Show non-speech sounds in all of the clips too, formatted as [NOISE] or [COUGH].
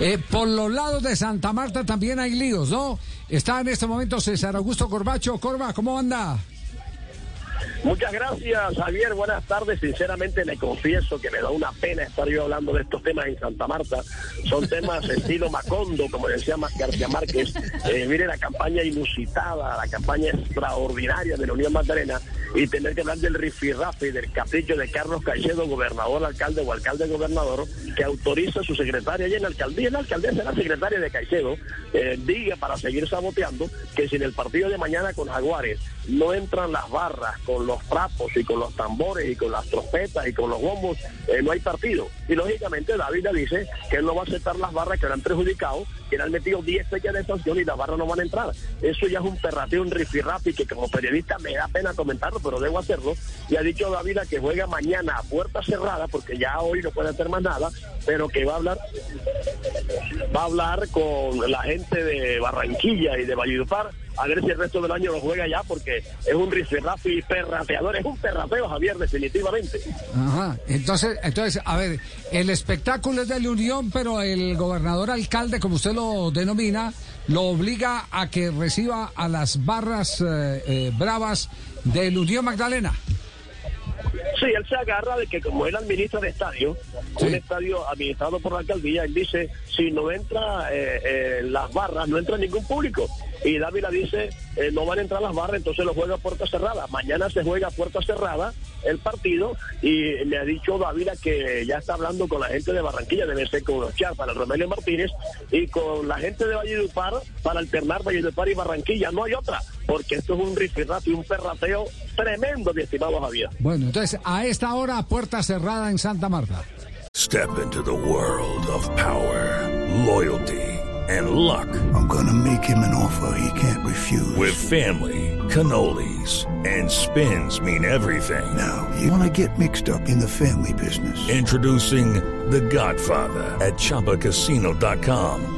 Eh, por los lados de Santa Marta también hay líos, ¿no? Está en este momento César Augusto Corbacho. Corba, ¿cómo anda? Muchas gracias, Javier. Buenas tardes. Sinceramente, le confieso que me da una pena estar yo hablando de estos temas en Santa Marta. Son temas estilo Macondo, como decía García Márquez. Eh, mire la campaña inusitada, la campaña extraordinaria de la Unión Magdalena y tener que hablar del rifirrafe, del capricho de Carlos Caicedo, gobernador, alcalde o alcalde gobernador, que autoriza a su secretaria y en la alcaldía, la alcaldesa la secretaria de Caicedo, eh, diga para seguir saboteando que si en el partido de mañana con Jaguares no entran las barras con los trapos y con los tambores y con las trompetas y con los bombos, eh, no hay partido. Y lógicamente David le dice que él no va a aceptar las barras que le han perjudicado, que le han metido 10 fechas de sanción y las barras no van a entrar. Eso ya es un perrateo, un rifirrapi que como periodista me da pena comentarlo, pero debo hacerlo. Y ha dicho David que juega mañana a puerta cerrada, porque ya hoy no puede hacer más nada, pero que va a hablar va a hablar con la gente de Barranquilla y de Valledupar a ver si el resto del año lo juega ya porque es un rifirrafi perrateador, es un perrateo Javier definitivamente. Entonces, entonces, a ver, el espectáculo es de la Unión, pero el gobernador alcalde, como usted lo denomina, lo obliga a que reciba a las barras eh, eh, bravas de la Unión Magdalena. Sí, él se agarra de que como él administra el estadio, un estadio administrado por la alcaldía, él dice, si no entra eh, eh, las barras, no entra ningún público. Y Dávila dice, eh, no van a entrar las barras, entonces lo juega a puerta cerrada. Mañana se juega a puerta cerrada el partido y le ha dicho Dávila que ya está hablando con la gente de Barranquilla, debe ser con los Char para Romelio Martínez y con la gente de Valledupar para alternar Valledupar y Barranquilla. No hay otra, porque esto es un rifirrato y un perrateo tremendo, mi estimado Javier. Bueno, entonces, a esta hora, puerta cerrada en Santa Marta. Step into the world of power, loyalty, and luck. I'm gonna make him an offer he can't refuse. With family, cannolis, and spins mean everything. Now, you wanna get mixed up in the family business. Introducing The Godfather at ChumbaCasino.com.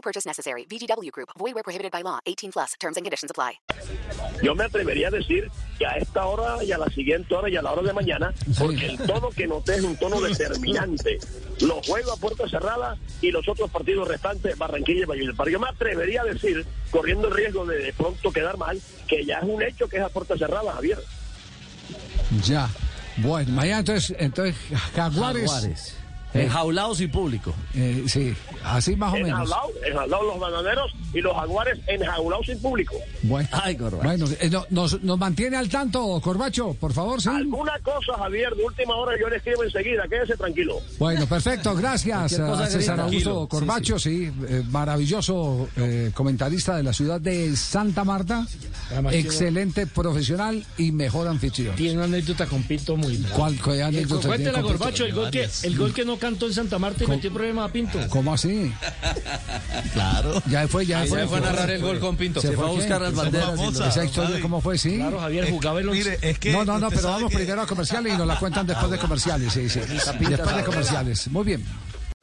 No purchase necessary. VGW Group. Void where prohibited by law. 18 plus. Terms and conditions apply. Yo me atrevería a decir que a esta hora y a la siguiente hora y a la hora de mañana, porque el tono que noté es un tono determinante. Los juegos a puerta cerrada y los otros partidos restantes, Barranquilla y Valladolid. Yo me atrevería a decir, corriendo el riesgo de de pronto quedar mal, que ya es un hecho que es a puerta cerrada, Javier. Ya. Bueno, mañana entonces, entonces Jaguares. Jaguares. Enjaulados y público. Eh, sí, así más o menos. Enjaulados, enjaulados los bananeros y los jaguares enjaulados sin público. Bueno, Ay, Corbacho. bueno eh, no- nos, nos mantiene al tanto, Corbacho, por favor, sí. Alguna cosa, Javier, de última hora yo le escribo enseguida, quédese tranquilo. Bueno, perfecto, gracias a César. Augusto Tranquilo, Corbacho, sí, eh, maravilloso eh, comentarista de la ciudad de Santa Marta, excelente profesional y mejor anfitrión. Tiene una anécdota con Pinto muy brava. ¿Cuál, qué anécdota Cuéntela? Gorbacho, el gol, que, el gol que no cantó en Santa Marta y metió problema a Pinto. ¿Cómo así? Claro. Ya fue, ya fue. se fue a narrar el gol con Pinto. Se fue a buscar las banderas. lo- Esa historia, ¿cómo fue? Sí. Claro, Javier jugaba en los... No, no, no, pero vamos primero a comerciales y nos la cuentan después de comerciales, sí, sí. [LAUGHS] Después de comerciales. Muy bien.